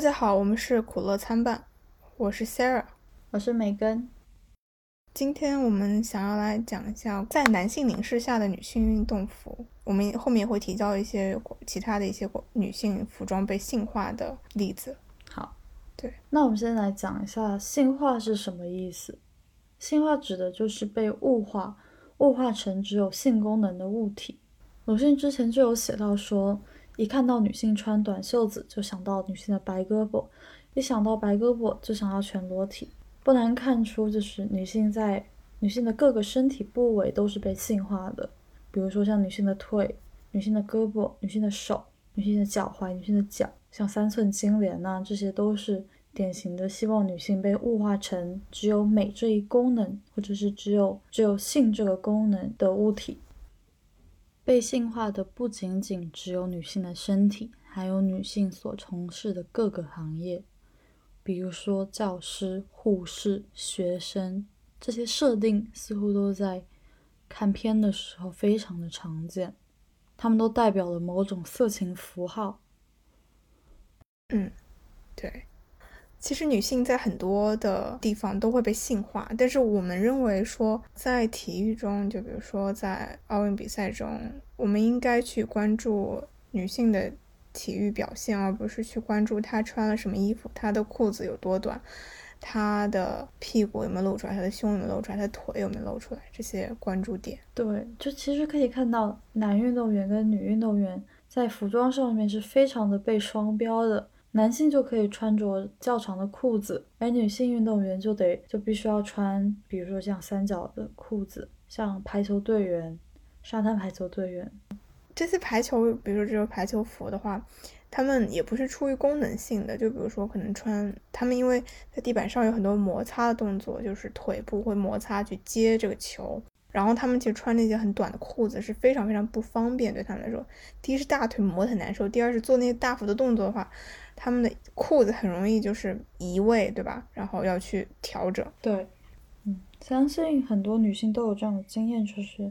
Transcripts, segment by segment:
大家好，我们是苦乐参半，我是 Sarah，我是梅根。今天我们想要来讲一下在男性凝视下的女性运动服。我们后面也会提到一些其他的一些女性服装被性化的例子。好，对，那我们先来讲一下性化是什么意思。性化指的就是被物化，物化成只有性功能的物体。鲁迅之前就有写到说。一看到女性穿短袖子，就想到女性的白胳膊；一想到白胳膊，就想到全裸体。不难看出，就是女性在女性的各个身体部位都是被性化的。比如说像女性的腿、女性的胳膊、女性的手、女性的脚踝、女性的脚，像三寸金莲呐，这些都是典型的希望女性被物化成只有美这一功能，或者是只有只有性这个功能的物体。被性化的不仅仅只有女性的身体，还有女性所从事的各个行业，比如说教师、护士、学生，这些设定似乎都在看片的时候非常的常见，他们都代表了某种色情符号。嗯，对。其实女性在很多的地方都会被性化，但是我们认为说，在体育中，就比如说在奥运比赛中，我们应该去关注女性的体育表现，而不是去关注她穿了什么衣服，她的裤子有多短，她的屁股有没有露出来，她的胸有没有露出来，她的腿有没有露出来，这些关注点。对，就其实可以看到，男运动员跟女运动员在服装上面是非常的被双标的。男性就可以穿着较长的裤子，而女性运动员就得就必须要穿，比如说像三角的裤子，像排球队员、沙滩排球队员这些排球，比如说这个排球服的话，他们也不是出于功能性的，就比如说可能穿他们因为在地板上有很多摩擦的动作，就是腿部会摩擦去接这个球。然后他们其实穿那些很短的裤子是非常非常不方便，对他们来说，第一是大腿磨得很难受，第二是做那些大幅的动作的话，他们的裤子很容易就是移位，对吧？然后要去调整。对，嗯，相信很多女性都有这样的经验，就是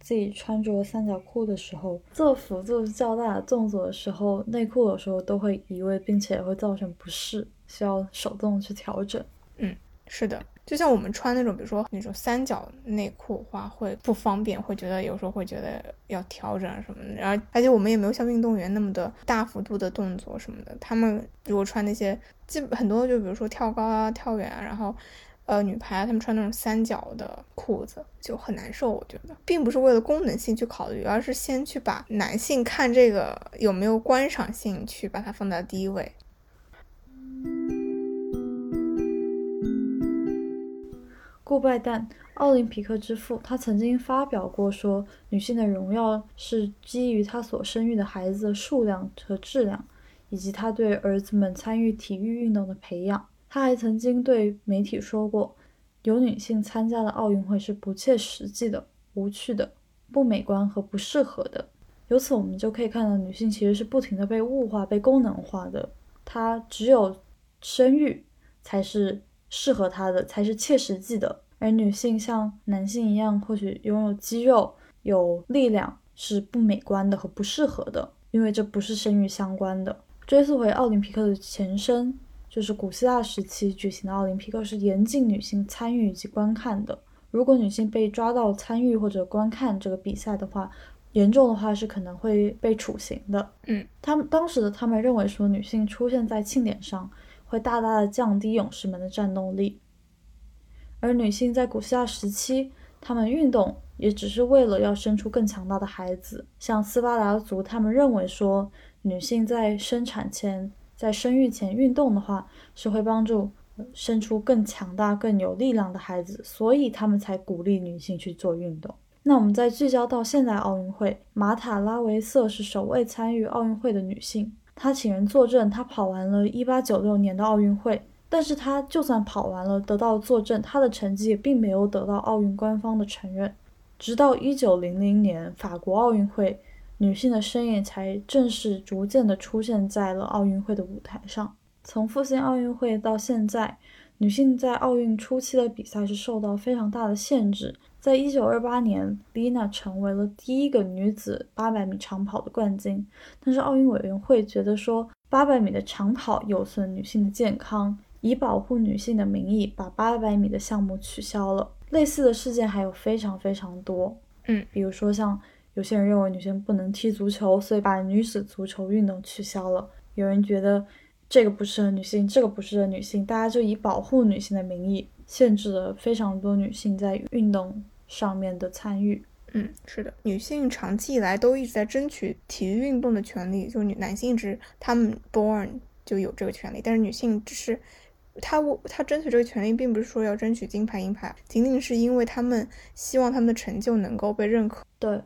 自己穿着三角裤的时候，做幅度较大的动作的时候，内裤有时候都会移位，并且会造成不适，需要手动去调整。嗯，是的。就像我们穿那种，比如说那种三角内裤的话，会不方便，会觉得有时候会觉得要调整什么的。然后，而且我们也没有像运动员那么的大幅度的动作什么的。他们如果穿那些，基本很多就比如说跳高啊、跳远啊，然后，呃，女排啊他们穿那种三角的裤子就很难受。我觉得，并不是为了功能性去考虑，而是先去把男性看这个有没有观赏性，去把它放在第一位。顾拜旦，奥林匹克之父，他曾经发表过说，女性的荣耀是基于她所生育的孩子的数量和质量，以及她对儿子们参与体育运动的培养。他还曾经对媒体说过，有女性参加的奥运会是不切实际的、无趣的、不美观和不适合的。由此，我们就可以看到，女性其实是不停的被物化、被功能化的。她只有生育才是。适合她的才是切实际的，而女性像男性一样，或许拥有肌肉、有力量是不美观的和不适合的，因为这不是生育相关的。追溯回奥林匹克的前身，就是古希腊时期举行的奥林匹克是严禁女性参与以及观看的。如果女性被抓到参与或者观看这个比赛的话，严重的话是可能会被处刑的。嗯，他们当时的他们认为说，女性出现在庆典上。会大大的降低勇士们的战斗力，而女性在古希腊时期，她们运动也只是为了要生出更强大的孩子。像斯巴达族，他们认为说，女性在生产前、在生育前运动的话，是会帮助生出更强大、更有力量的孩子，所以他们才鼓励女性去做运动。那我们再聚焦到现代奥运会，马塔拉维瑟是首位参与奥运会的女性。她请人作证，她跑完了1896年的奥运会，但是他就算跑完了，得到作证，他的成绩也并没有得到奥运官方的承认。直到1900年法国奥运会，女性的身影才正式逐渐的出现在了奥运会的舞台上。从复兴奥运会到现在，女性在奥运初期的比赛是受到非常大的限制。在一九二八年，丽娜成为了第一个女子八百米长跑的冠军。但是奥运委员会觉得说，八百米的长跑有损女性的健康，以保护女性的名义把八百米的项目取消了。类似的事件还有非常非常多，嗯，比如说像有些人认为女性不能踢足球，所以把女子足球运动取消了。有人觉得这个不适合女性，这个不适合女性，大家就以保护女性的名义，限制了非常多女性在运动上面的参与。嗯，是的，女性长期以来都一直在争取体育运动的权利，就是女男性只他们 born 就有这个权利，但是女性只是。他我他争取这个权利，并不是说要争取金牌银牌，仅仅是因为他们希望他们的成就能够被认可。对，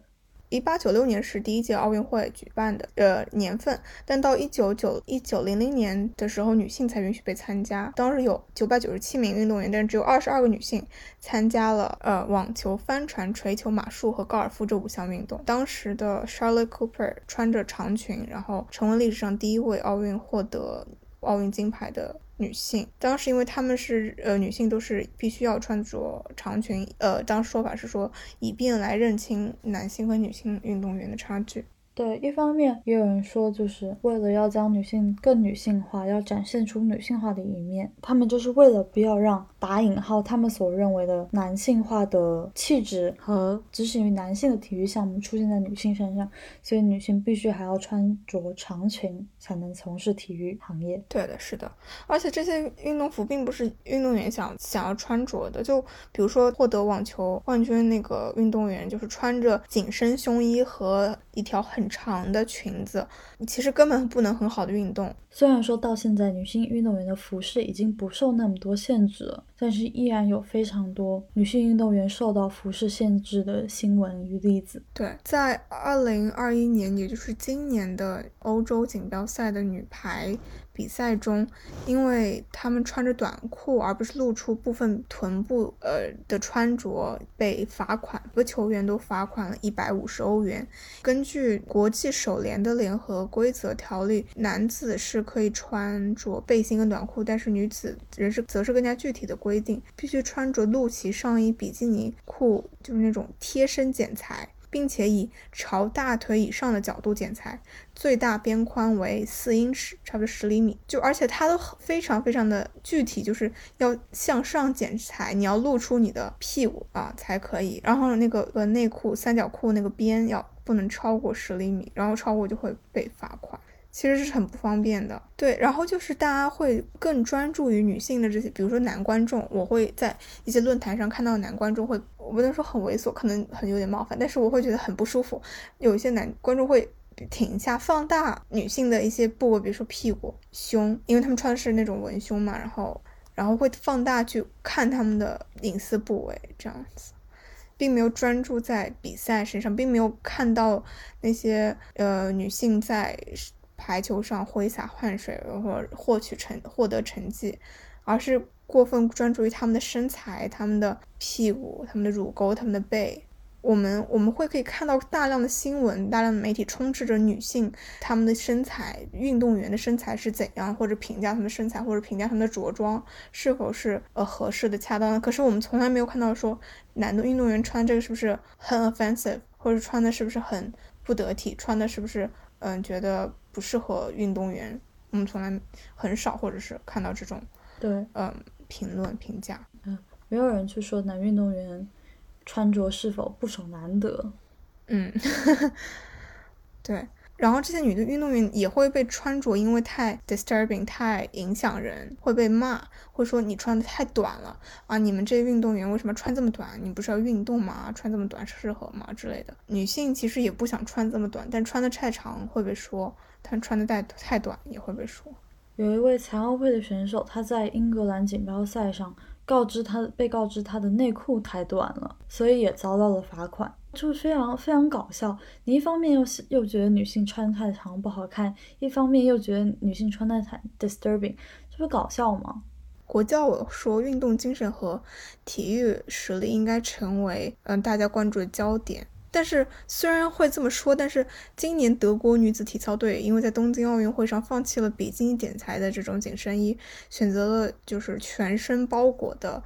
一八九六年是第一届奥运会举办的呃年份，但到一九九一九零零年的时候，女性才允许被参加。当时有九百九十七名运动员，但是只有二十二个女性参加了呃网球、帆船、锤球、马术和高尔夫这五项运动。当时的 Charlotte Cooper 穿着长裙，然后成为历史上第一位奥运获得奥运金牌的。女性当时，因为她们是呃女性，都是必须要穿着长裙，呃，当时说法是说，以便来认清男性和女性运动员的差距。对，一方面也有人说，就是为了要将女性更女性化，要展现出女性化的一面，他们就是为了不要让打引号他们所认为的男性化的气质和只限于男性的体育项目出现在女性身上，所以女性必须还要穿着长裙才能从事体育行业。对的，是的，而且这些运动服并不是运动员想想要穿着的，就比如说获得网球冠军那个运动员，就是穿着紧身胸衣和一条很长的裙子，其实根本不能很好的运动。虽然说到现在，女性运动员的服饰已经不受那么多限制了，但是依然有非常多女性运动员受到服饰限制的新闻与例子。对，在二零二一年，也就是今年的欧洲锦标赛的女排。比赛中，因为她们穿着短裤而不是露出部分臀部，呃的穿着被罚款，每个球员都罚款了一百五十欧元。根据国际手联的联合规则条例，男子是可以穿着背心跟短裤，但是女子人是则是更加具体的规定，必须穿着露脐上衣、比基尼裤，就是那种贴身剪裁。并且以朝大腿以上的角度剪裁，最大边宽为四英尺，差不多十厘米。就而且它都非常非常的具体，就是要向上剪裁，你要露出你的屁股啊才可以。然后那个呃内裤三角裤那个边要不能超过十厘米，然后超过就会被罚款。其实是很不方便的，对。然后就是大家会更专注于女性的这些，比如说男观众，我会在一些论坛上看到男观众会，我不能说很猥琐，可能很有点冒犯，但是我会觉得很不舒服。有一些男观众会停下放大女性的一些部位，比如说屁股、胸，因为他们穿的是那种文胸嘛，然后然后会放大去看他们的隐私部位，这样子，并没有专注在比赛身上，并没有看到那些呃女性在。排球上挥洒汗水，或获取成获得成绩，而是过分专注于他们的身材、他们的屁股、他们的乳沟、他们的背。我们我们会可以看到大量的新闻，大量的媒体充斥着女性她们的身材，运动员的身材是怎样，或者评价她们的身材，或者评价她们的着装是否是呃合适的、恰当的。可是我们从来没有看到说男的运动员穿这个是不是很 offensive，或者穿的是不是很不得体，穿的是不是嗯觉得。不适合运动员，我们从来很少，或者是看到这种，对，嗯，评论评价，嗯，没有人去说男运动员穿着是否不守男德，嗯，对。然后这些女的运动员也会被穿着，因为太 disturbing，太影响人，会被骂，会说你穿的太短了啊！你们这些运动员为什么穿这么短？你不是要运动吗？穿这么短适合吗？之类的。女性其实也不想穿这么短，但穿的太长会被说，但穿的太太短也会被说。有一位残奥会的选手，他在英格兰锦标赛上。告知他被告知他的内裤太短了，所以也遭到了罚款，就是非常非常搞笑。你一方面又又觉得女性穿太长不好看，一方面又觉得女性穿太短 disturbing，这不搞笑吗？国教说运动精神和体育实力应该成为嗯大家关注的焦点。但是虽然会这么说，但是今年德国女子体操队因为在东京奥运会上放弃了比基尼剪裁的这种紧身衣，选择了就是全身包裹的，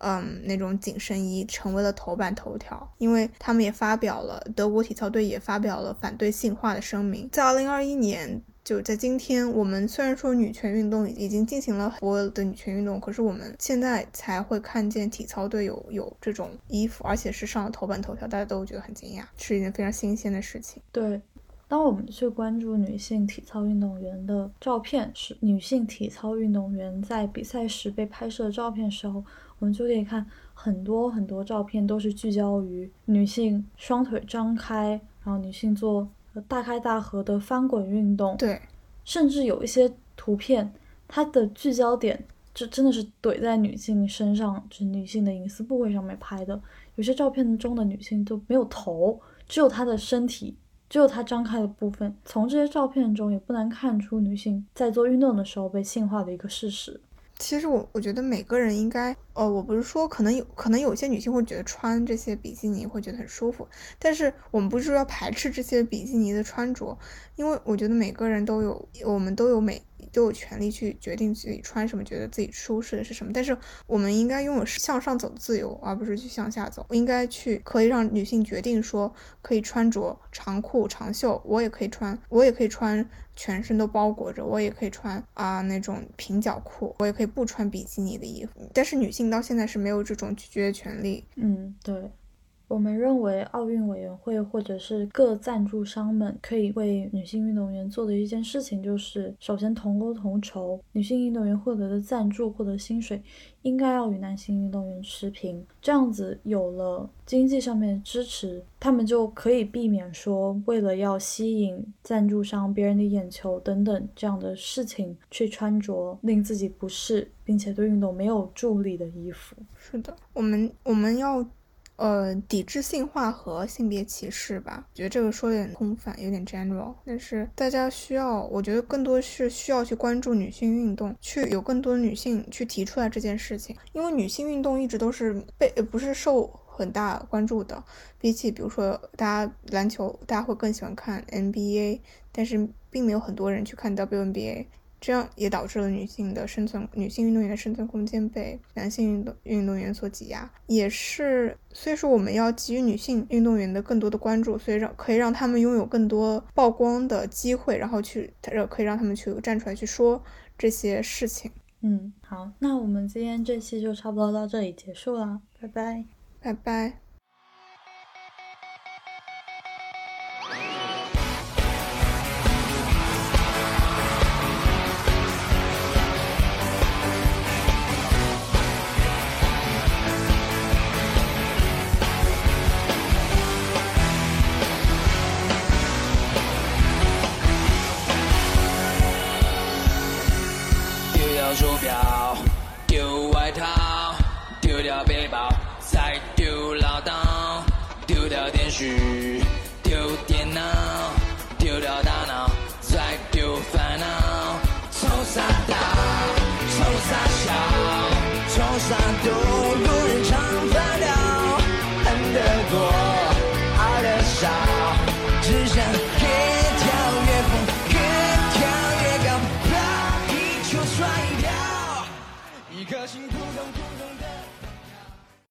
嗯，那种紧身衣，成为了头版头条。因为他们也发表了德国体操队也发表了反对性化的声明。在二零二一年就在今天，我们虽然说女权运动已经进行了很多的女权运动，可是我们现在才会看见体操队有有这种衣服，而且是上了头版头条，大家都觉得很惊讶，是一件非常新鲜的事情。对，当我们去关注女性体操运动员的照片是女性体操运动员在比赛时被拍摄的照片时候，我们就可以看很多很多照片都是聚焦于女性双腿张开，然后女性做。大开大合的翻滚运动，对，甚至有一些图片，它的聚焦点就真的是怼在女性身上，就是女性的隐私部位上面拍的。有些照片中的女性都没有头，只有她的身体，只有她张开的部分。从这些照片中也不难看出，女性在做运动的时候被性化的一个事实。其实我我觉得每个人应该，呃，我不是说可能有可能有些女性会觉得穿这些比基尼会觉得很舒服，但是我们不是说要排斥这些比基尼的穿着，因为我觉得每个人都有，我们都有每。都有权利去决定自己穿什么，觉得自己舒适的是什么。但是我们应该拥有向上走的自由，而不是去向下走。应该去可以让女性决定说，可以穿着长裤长袖，我也可以穿，我也可以穿全身都包裹着，我也可以穿啊那种平角裤，我也可以不穿比基尼的衣服。但是女性到现在是没有这种拒绝权利。嗯，对。我们认为，奥运委员会或者是各赞助商们可以为女性运动员做的一件事情，就是首先同工同酬，女性运动员获得的赞助、获得薪水应该要与男性运动员持平。这样子有了经济上面的支持，他们就可以避免说为了要吸引赞助商、别人的眼球等等这样的事情，去穿着令自己不适并且对运动没有助力的衣服。是的，我们我们要。呃，抵制性化和性别歧视吧，觉得这个说的有点空泛，有点 general。但是大家需要，我觉得更多是需要去关注女性运动，去有更多女性去提出来这件事情，因为女性运动一直都是被不是受很大关注的，比起比如说大家篮球，大家会更喜欢看 NBA，但是并没有很多人去看 WNBA。这样也导致了女性的生存，女性运动员的生存空间被男性运动运动员所挤压，也是，所以说我们要给予女性运动员的更多的关注，所以让可以让他们拥有更多曝光的机会，然后去让可以让他们去站出来去说这些事情。嗯，好，那我们今天这期就差不多到这里结束了，拜拜，拜拜。